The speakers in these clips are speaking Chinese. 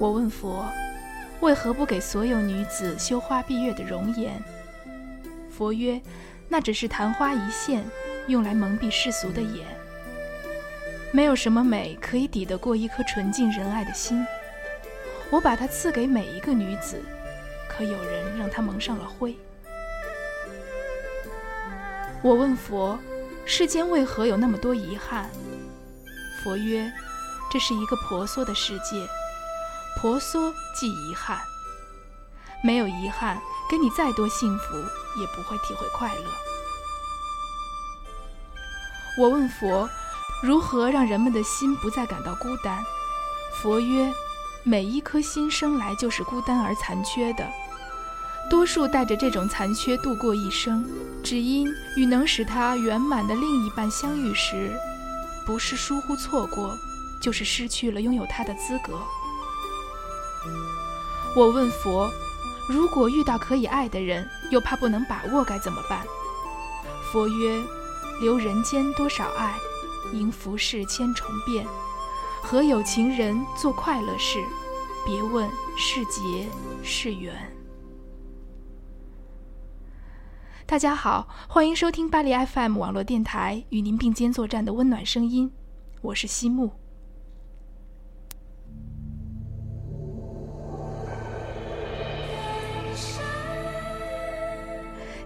我问佛，为何不给所有女子羞花闭月的容颜？佛曰：那只是昙花一现，用来蒙蔽世俗的眼。没有什么美可以抵得过一颗纯净仁爱的心。我把它赐给每一个女子，可有人让它蒙上了灰。我问佛，世间为何有那么多遗憾？佛曰：这是一个婆娑的世界。婆娑即遗憾，没有遗憾，给你再多幸福，也不会体会快乐。我问佛，如何让人们的心不再感到孤单？佛曰：每一颗心生来就是孤单而残缺的，多数带着这种残缺度过一生，只因与能使他圆满的另一半相遇时，不是疏忽错过，就是失去了拥有他的资格。我问佛：如果遇到可以爱的人，又怕不能把握，该怎么办？佛曰：留人间多少爱，迎浮世千重变。和有情人做快乐事，别问是劫是缘。大家好，欢迎收听巴黎 FM 网络电台，与您并肩作战的温暖声音，我是西木。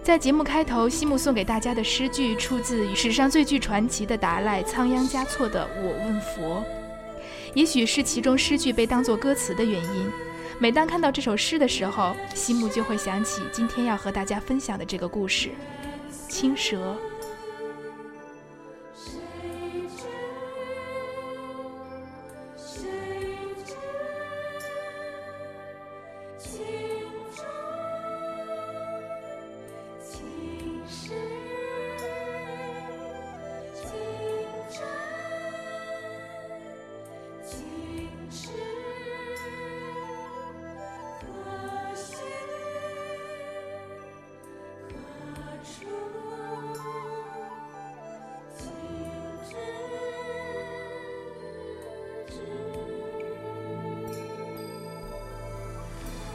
在节目开头，西木送给大家的诗句出自史上最具传奇的达赖仓央嘉措的《我问佛》，也许是其中诗句被当作歌词的原因。每当看到这首诗的时候，西木就会想起今天要和大家分享的这个故事——青蛇。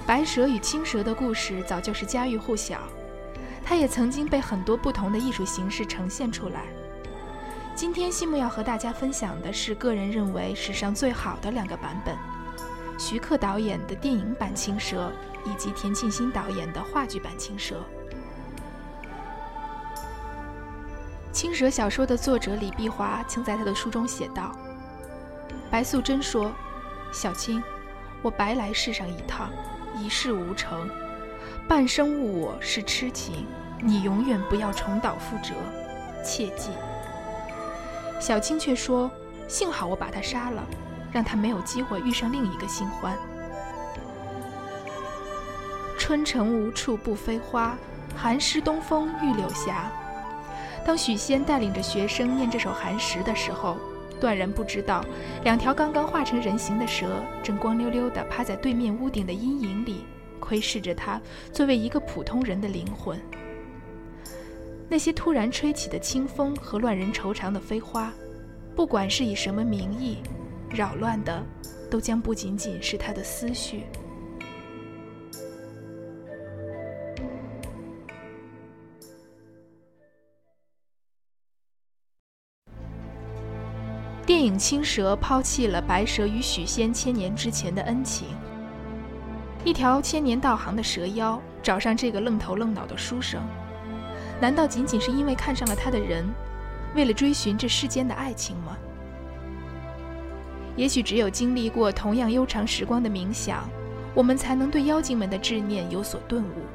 白蛇与青蛇的故事早就是家喻户晓，它也曾经被很多不同的艺术形式呈现出来。今天西木要和大家分享的是个人认为史上最好的两个版本：徐克导演的电影版《青蛇》，以及田沁鑫导演的话剧版《青蛇》。《青蛇》小说的作者李碧华曾在他的书中写道：“白素贞说，小青，我白来世上一趟。”一事无成，半生误我是痴情，你永远不要重蹈覆辙，切记。小青却说：“幸好我把他杀了，让他没有机会遇上另一个新欢。”春城无处不飞花，寒食东风御柳斜。当许仙带领着学生念这首寒食的时候，断然不知道，两条刚刚化成人形的蛇正光溜溜地趴在对面屋顶的阴影里，窥视着他作为一个普通人的灵魂。那些突然吹起的清风和乱人愁肠的飞花，不管是以什么名义，扰乱的，都将不仅仅是他的思绪。电影《青蛇》抛弃了白蛇与许仙千年之前的恩情，一条千年道行的蛇妖找上这个愣头愣脑的书生，难道仅仅是因为看上了他的人，为了追寻这世间的爱情吗？也许只有经历过同样悠长时光的冥想，我们才能对妖精们的执念有所顿悟。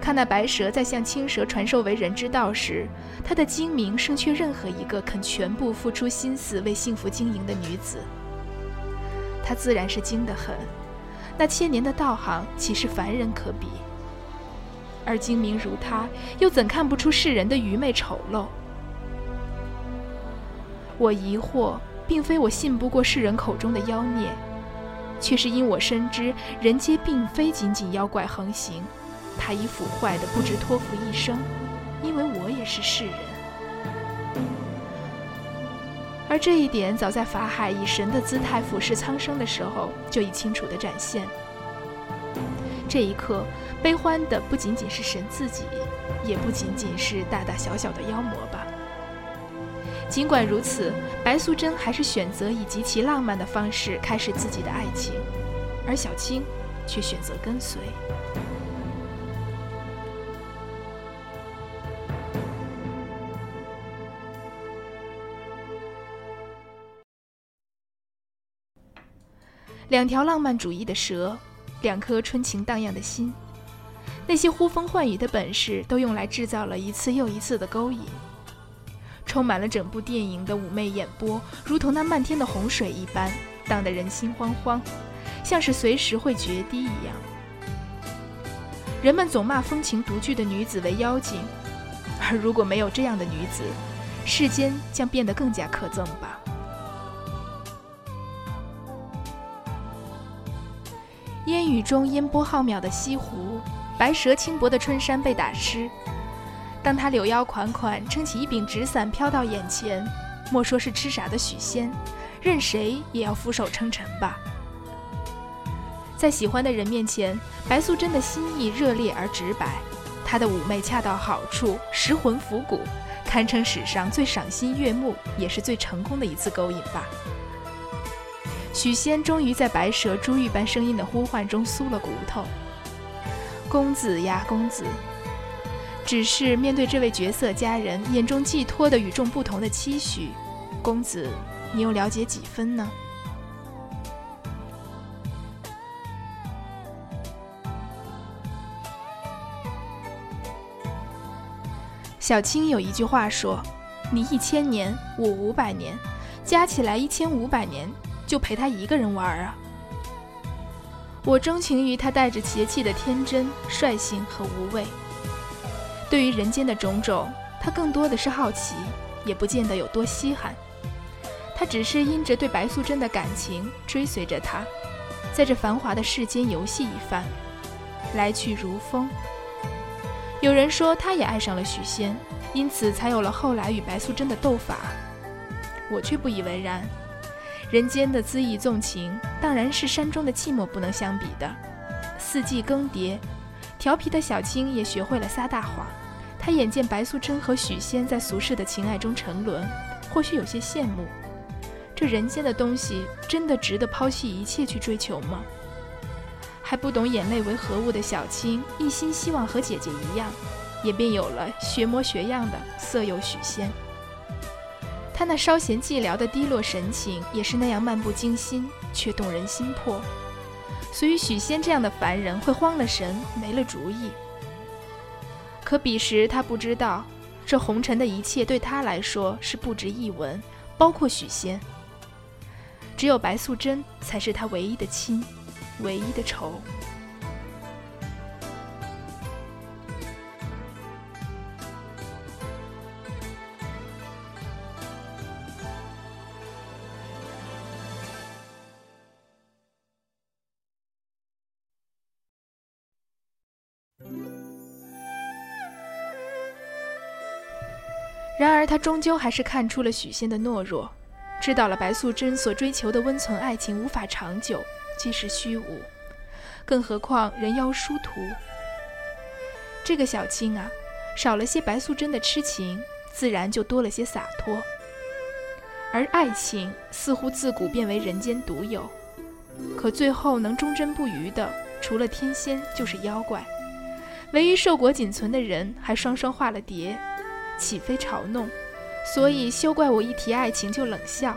看那白蛇在向青蛇传授为人之道时，她的精明胜却任何一个肯全部付出心思为幸福经营的女子。她自然是精得很，那千年的道行岂是凡人可比？而精明如她，又怎看不出世人的愚昧丑陋？我疑惑，并非我信不过世人口中的妖孽，却是因我深知人皆并非仅仅妖怪横行。他已腐坏的不知托付一生，因为我也是世人。而这一点，早在法海以神的姿态俯视苍生的时候，就已清楚地展现。这一刻，悲欢的不仅仅是神自己，也不仅仅是大大小小的妖魔吧。尽管如此，白素贞还是选择以极其浪漫的方式开始自己的爱情，而小青却选择跟随。两条浪漫主义的蛇，两颗春情荡漾的心，那些呼风唤雨的本事，都用来制造了一次又一次的勾引。充满了整部电影的妩媚眼波，如同那漫天的洪水一般，荡得人心惶惶，像是随时会决堤一样。人们总骂风情独具的女子为妖精，而如果没有这样的女子，世间将变得更加可憎吧。雨中，烟波浩渺的西湖，白蛇轻薄的春衫被打湿。当他柳腰款款，撑起一柄纸伞飘到眼前，莫说是痴傻的许仙，任谁也要俯首称臣吧。在喜欢的人面前，白素贞的心意热烈而直白，她的妩媚恰到好处，食魂腐骨，堪称史上最赏心悦目，也是最成功的一次勾引吧。许仙终于在白蛇珠玉般声音的呼唤中酥了骨头。公子呀，公子！只是面对这位绝色佳人眼中寄托的与众不同的期许，公子，你又了解几分呢？小青有一句话说：“你一千年，我五百年，加起来一千五百年。”就陪他一个人玩儿啊！我钟情于他带着邪气的天真、率性和无畏。对于人间的种种，他更多的是好奇，也不见得有多稀罕。他只是因着对白素贞的感情，追随着她，在这繁华的世间游戏一番，来去如风。有人说，他也爱上了许仙，因此才有了后来与白素贞的斗法。我却不以为然。人间的恣意纵情，当然是山中的寂寞不能相比的。四季更迭，调皮的小青也学会了撒大谎。她眼见白素贞和许仙在俗世的情爱中沉沦，或许有些羡慕。这人间的东西，真的值得抛弃一切去追求吗？还不懂眼泪为何物的小青，一心希望和姐姐一样，也便有了学模学样的色诱许仙。他那稍显寂寥的低落神情，也是那样漫不经心，却动人心魄。所以许仙这样的凡人会慌了神，没了主意。可彼时他不知道，这红尘的一切对他来说是不值一文，包括许仙。只有白素贞才是他唯一的亲，唯一的仇。然而，他终究还是看出了许仙的懦弱，知道了白素贞所追求的温存爱情无法长久，即是虚无。更何况人妖殊途，这个小青啊，少了些白素贞的痴情，自然就多了些洒脱。而爱情似乎自古便为人间独有，可最后能忠贞不渝的，除了天仙就是妖怪。唯一寿果仅存的人，还双双化了蝶，岂非嘲弄？所以休怪我一提爱情就冷笑。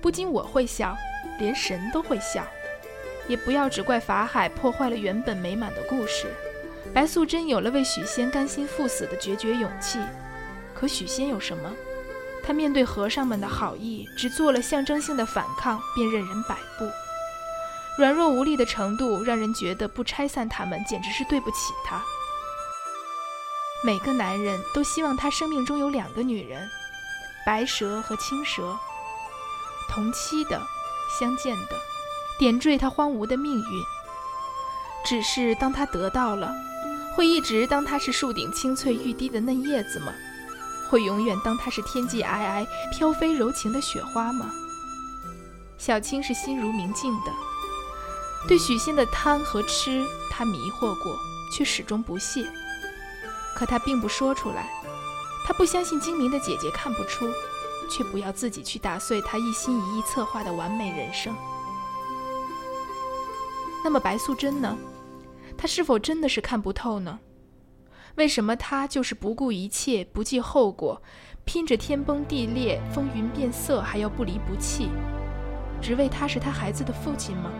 不仅我会笑，连神都会笑。也不要只怪法海破坏了原本美满的故事。白素贞有了为许仙甘心赴死的决绝勇气，可许仙有什么？他面对和尚们的好意，只做了象征性的反抗，便任人摆布。软弱无力的程度，让人觉得不拆散他们，简直是对不起他。每个男人都希望他生命中有两个女人，白蛇和青蛇，同期的，相见的，点缀他荒芜的命运。只是当他得到了，会一直当他是树顶青翠欲滴的嫩叶子吗？会永远当他是天际皑皑、飘飞柔情的雪花吗？小青是心如明镜的，对许仙的贪和痴，他迷惑过，却始终不屑。可他并不说出来，他不相信精明的姐姐看不出，却不要自己去打碎他一心一意策划的完美人生。那么白素贞呢？她是否真的是看不透呢？为什么他就是不顾一切、不计后果，拼着天崩地裂、风云变色，还要不离不弃，只为他是他孩子的父亲吗？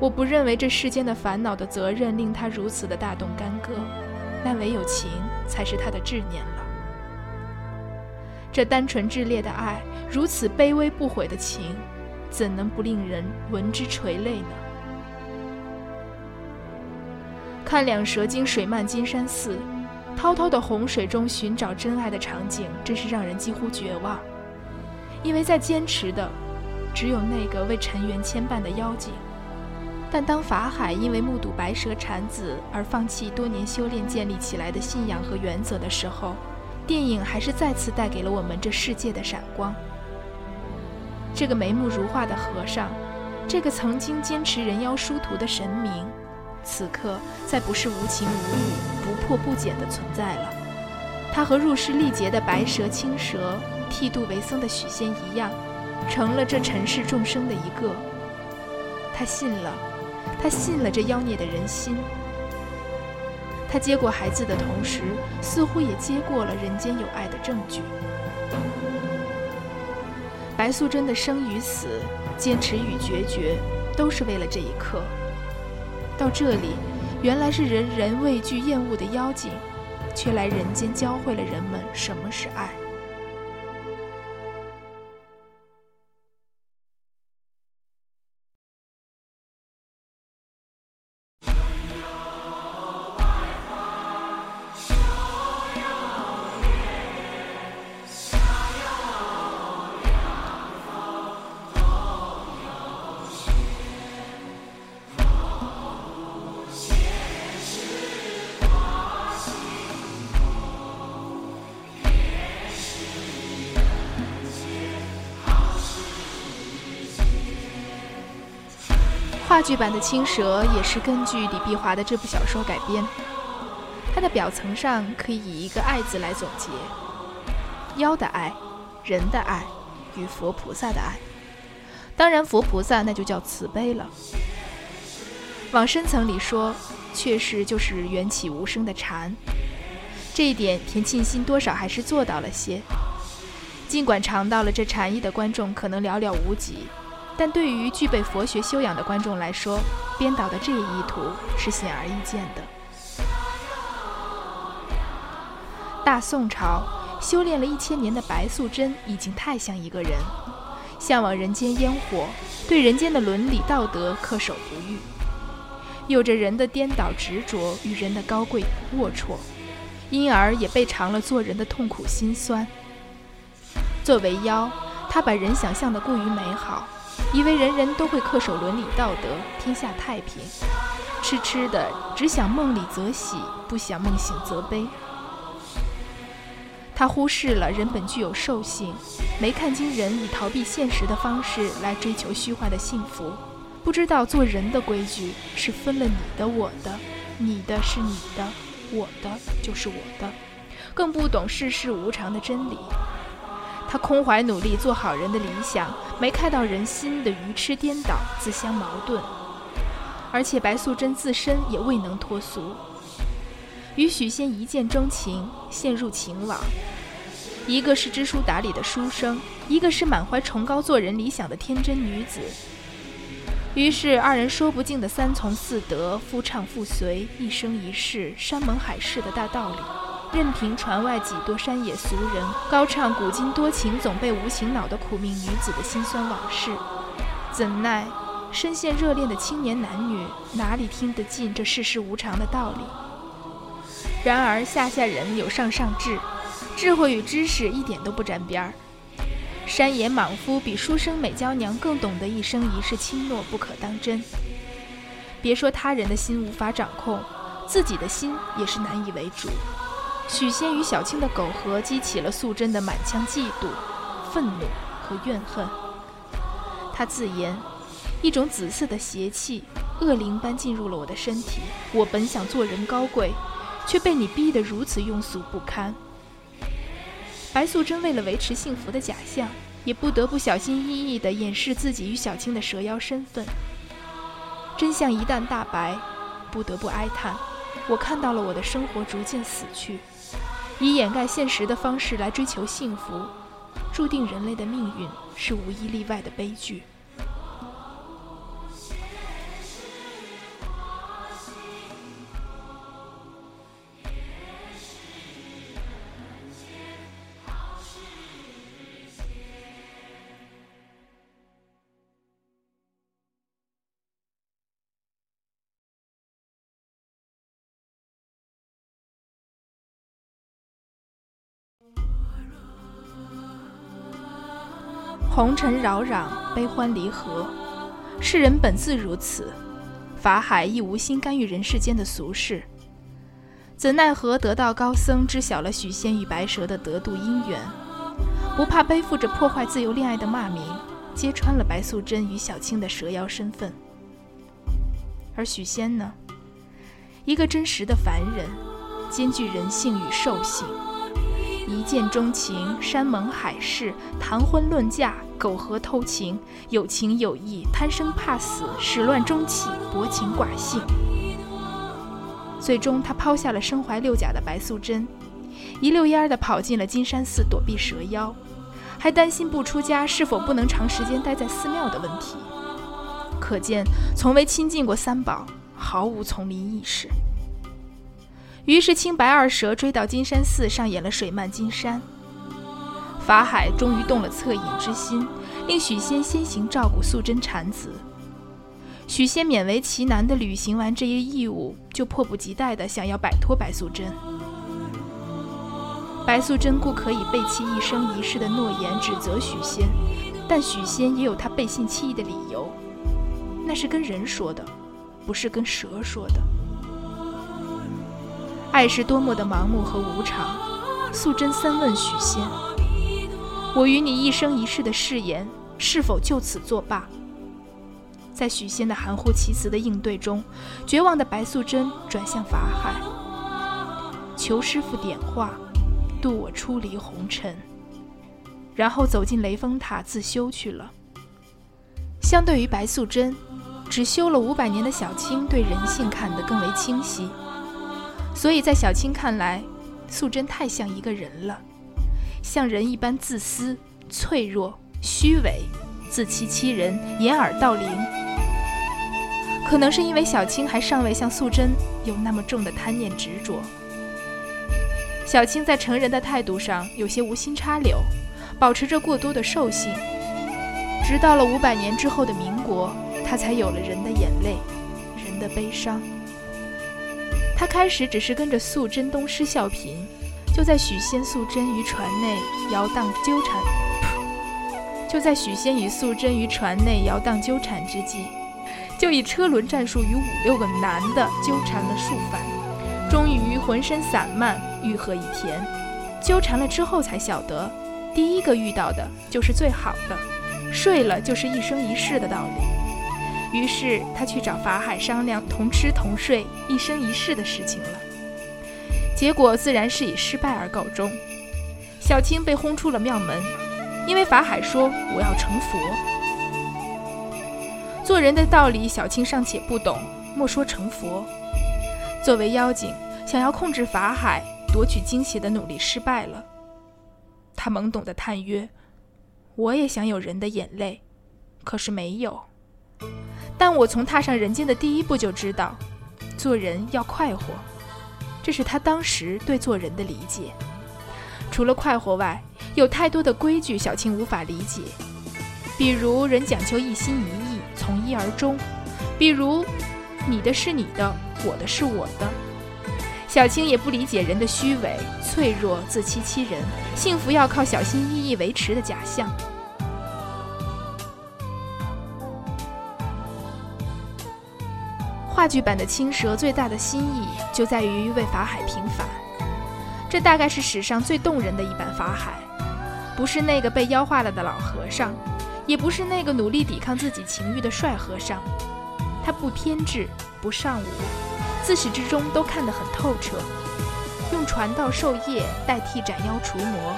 我不认为这世间的烦恼的责任令他如此的大动干戈，但唯有情才是他的执念了。这单纯炽烈的爱，如此卑微不悔的情，怎能不令人闻之垂泪呢？看两蛇经水漫金山寺，滔滔的洪水中寻找真爱的场景，真是让人几乎绝望。因为在坚持的，只有那个为尘缘牵绊的妖精。但当法海因为目睹白蛇产子而放弃多年修炼建立起来的信仰和原则的时候，电影还是再次带给了我们这世界的闪光。这个眉目如画的和尚，这个曾经坚持人妖殊途的神明。此刻再不是无情无义、不破不减的存在了。他和入世历劫的白蛇、青蛇、剃度为僧的许仙一样，成了这尘世众生的一个。他信了，他信了这妖孽的人心。他接过孩子的同时，似乎也接过了人间有爱的证据。白素贞的生与死、坚持与决绝，都是为了这一刻。到这里，原来是人人畏惧厌恶的妖精，却来人间教会了人们什么是爱。话剧版的《青蛇》也是根据李碧华的这部小说改编。它的表层上可以以一个“爱”字来总结：妖的爱、人的爱与佛菩萨的爱。当然，佛菩萨那就叫慈悲了。往深层里说，确实就是缘起无声的禅。这一点，田沁鑫多少还是做到了些。尽管尝到了这禅意的观众可能寥寥无几。但对于具备佛学修养的观众来说，编导的这一意图是显而易见的。大宋朝修炼了一千年的白素贞已经太像一个人，向往人间烟火，对人间的伦理道德恪守不渝，有着人的颠倒执着与人的高贵龌龊，因而也被尝了做人的痛苦辛酸。作为妖，他把人想象的过于美好。以为人人都会恪守伦理道德，天下太平，痴痴的只想梦里则喜，不想梦醒则悲。他忽视了人本具有兽性，没看清人以逃避现实的方式来追求虚幻的幸福，不知道做人的规矩是分了你的我的，你的是你的，我的就是我的，更不懂世事无常的真理。他空怀努力做好人的理想，没看到人心的愚痴颠倒、自相矛盾，而且白素贞自身也未能脱俗，与许仙一见钟情，陷入情网。一个是知书达理的书生，一个是满怀崇高做人理想的天真女子。于是二人说不尽的三从四德、夫唱妇随、一生一世、山盟海誓的大道理。任凭船外几多山野俗人高唱古今多情总被无情恼的苦命女子的辛酸往事，怎奈深陷热恋的青年男女哪里听得进这世事无常的道理？然而下下人有上上智，智慧与知识一点都不沾边儿。山野莽夫比书生美娇娘更懂得一生一世轻诺不可当真。别说他人的心无法掌控，自己的心也是难以为主。许仙与小青的苟合，激起了素贞的满腔嫉妒、愤怒和怨恨。他自言：“一种紫色的邪气，恶灵般进入了我的身体。我本想做人高贵，却被你逼得如此庸俗不堪。”白素贞为了维持幸福的假象，也不得不小心翼翼地掩饰自己与小青的蛇妖身份。真相一旦大白，不得不哀叹：我看到了我的生活逐渐死去。以掩盖现实的方式来追求幸福，注定人类的命运是无一例外的悲剧。红尘扰攘，悲欢离合，世人本自如此。法海亦无心干预人世间的俗事，怎奈何得道高僧知晓了许仙与白蛇的得度姻缘，不怕背负着破坏自由恋爱的骂名，揭穿了白素贞与小青的蛇妖身份。而许仙呢，一个真实的凡人，兼具人性与兽性。一见钟情，山盟海誓，谈婚论嫁，苟合偷情，有情有义，贪生怕死，始乱终弃，薄情寡性。最终，他抛下了身怀六甲的白素贞，一溜烟儿地跑进了金山寺躲避蛇妖，还担心不出家是否不能长时间待在寺庙的问题。可见，从未亲近过三宝，毫无丛林意识。于是，青白二蛇追到金山寺，上演了水漫金山。法海终于动了恻隐之心，令许仙先行照顾素贞产子。许仙勉为其难地履行完这一义务，就迫不及待地想要摆脱白素贞。白素贞故可以背弃一生一世的诺言，指责许仙，但许仙也有他背信弃义的理由，那是跟人说的，不是跟蛇说的。爱是多么的盲目和无常。素贞三问许仙：“我与你一生一世的誓言，是否就此作罢？”在许仙的含糊其辞的应对中，绝望的白素贞转向法海，求师傅点化，渡我出离红尘，然后走进雷峰塔自修去了。相对于白素贞，只修了五百年的小青，对人性看得更为清晰。所以在小青看来，素贞太像一个人了，像人一般自私、脆弱、虚伪、自欺欺人、掩耳盗铃。可能是因为小青还尚未像素贞有那么重的贪念执着，小青在成人的态度上有些无心插柳，保持着过多的兽性。直到了五百年之后的民国，她才有了人的眼泪，人的悲伤。他开始只是跟着素贞东施效颦，就在许仙、素贞于船内摇荡纠缠，就在许仙与素贞于船内摇荡纠缠之际，就以车轮战术与五六个男的纠缠了数番，终于浑身散漫，欲壑一田。纠缠了之后才晓得，第一个遇到的就是最好的，睡了就是一生一世的道理。于是他去找法海商量同吃同睡一生一世的事情了，结果自然是以失败而告终。小青被轰出了庙门，因为法海说我要成佛。做人的道理，小青尚且不懂，莫说成佛。作为妖精，想要控制法海、夺取精血的努力失败了。他懵懂的叹曰：“我也想有人的眼泪，可是没有。但我从踏上人间的第一步就知道，做人要快活。这是他当时对做人的理解。除了快活外，有太多的规矩，小青无法理解。比如人讲求一心一意，从一而终；比如你的是你的，我的是我的。小青也不理解人的虚伪、脆弱、自欺欺人，幸福要靠小心翼翼维持的假象。话剧版的青蛇最大的心意就在于为法海平反，这大概是史上最动人的一版法海，不是那个被妖化了的老和尚，也不是那个努力抵抗自己情欲的帅和尚，他不偏执，不尚武。自始至终都看得很透彻，用传道授业代替斩妖除魔。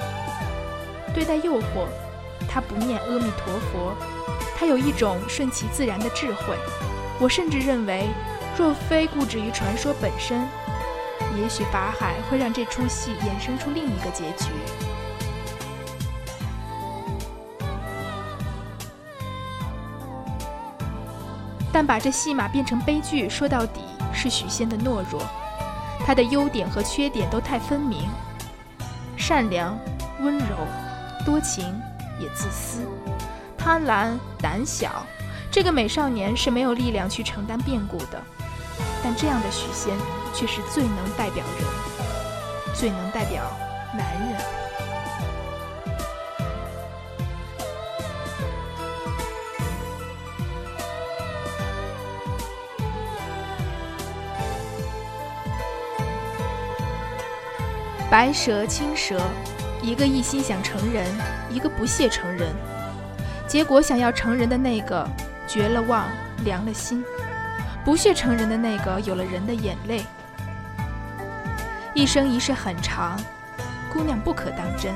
对待诱惑，他不念阿弥陀佛，他有一种顺其自然的智慧。我甚至认为，若非固执于传说本身，也许法海会让这出戏衍生出另一个结局。但把这戏码变成悲剧，说到底。是许仙的懦弱，他的优点和缺点都太分明：善良、温柔、多情，也自私；贪婪、胆小。这个美少年是没有力量去承担变故的，但这样的许仙却是最能代表人，最能代表男人。白蛇、青蛇，一个一心想成人，一个不屑成人。结果想要成人的那个绝了望，凉了心；不屑成人的那个有了人的眼泪。一生一世很长，姑娘不可当真。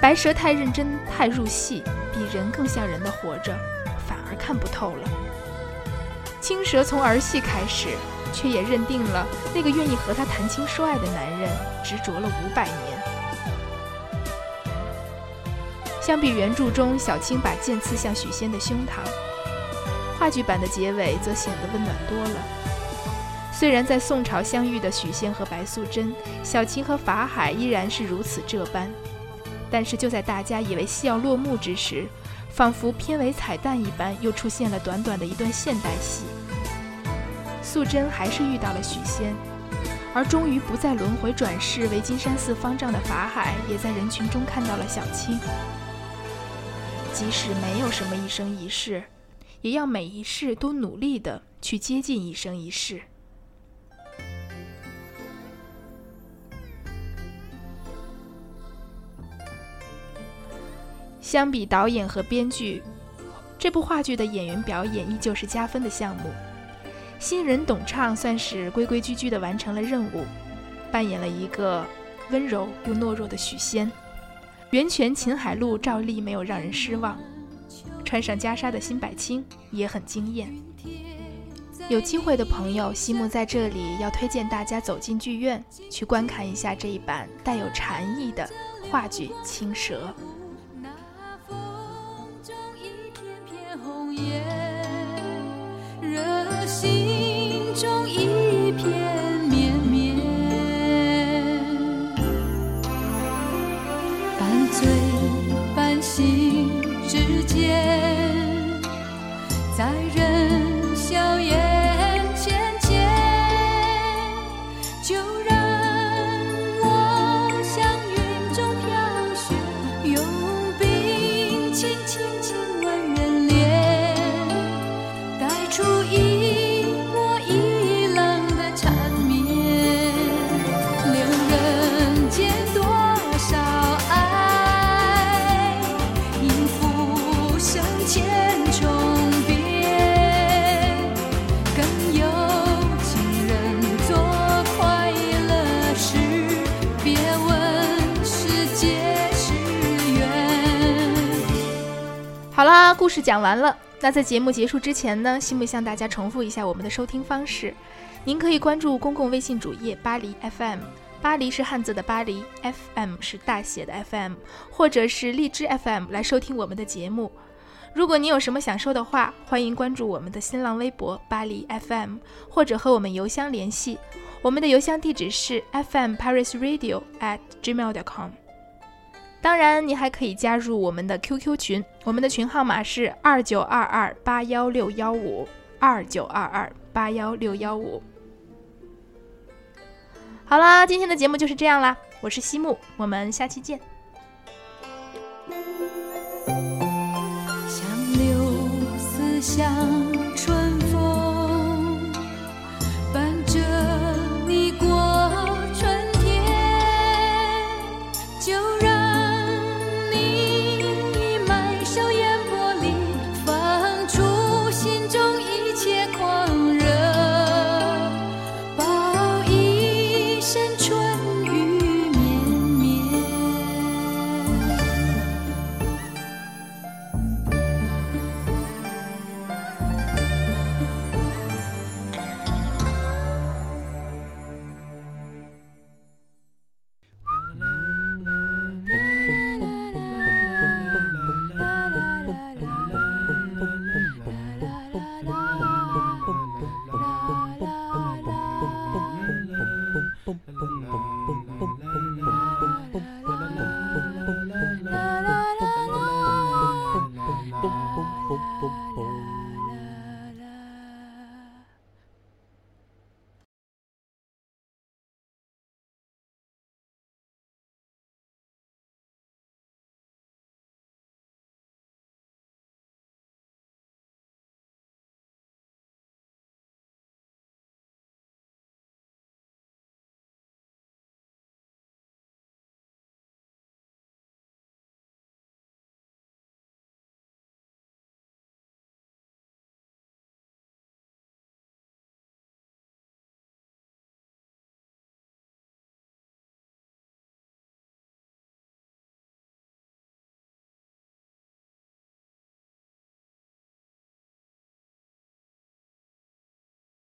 白蛇太认真，太入戏，比人更像人的活着，反而看不透了。青蛇从儿戏开始。却也认定了那个愿意和他谈情说爱的男人执着了五百年。相比原著中小青把剑刺向许仙的胸膛，话剧版的结尾则显得温暖多了。虽然在宋朝相遇的许仙和白素贞，小青和法海依然是如此这般，但是就在大家以为戏要落幕之时，仿佛片尾彩蛋一般，又出现了短短的一段现代戏。素贞还是遇到了许仙，而终于不再轮回转世为金山寺方丈的法海，也在人群中看到了小青。即使没有什么一生一世，也要每一世都努力的去接近一生一世。相比导演和编剧，这部话剧的演员表演依旧是加分的项目。新人董畅算是规规矩矩的完成了任务，扮演了一个温柔又懦弱的许仙。袁泉、秦海璐照例没有让人失望，穿上袈裟的辛柏青也很惊艳。有机会的朋友，西木在这里要推荐大家走进剧院，去观看一下这一版带有禅意的话剧《青蛇》。半醉半醒之间故事讲完了。那在节目结束之前呢，西木向大家重复一下我们的收听方式。您可以关注公共微信主页“巴黎 FM”，巴黎是汉字的巴黎，FM 是大写的 FM，或者是荔枝 FM 来收听我们的节目。如果您有什么想说的话，欢迎关注我们的新浪微博“巴黎 FM”，或者和我们邮箱联系。我们的邮箱地址是 fmparisradio@gmail.com。当然，你还可以加入我们的 QQ 群，我们的群号码是二九二二八幺六幺五二九二二八幺六幺五。好啦，今天的节目就是这样啦，我是西木，我们下期见。像柳丝，像春。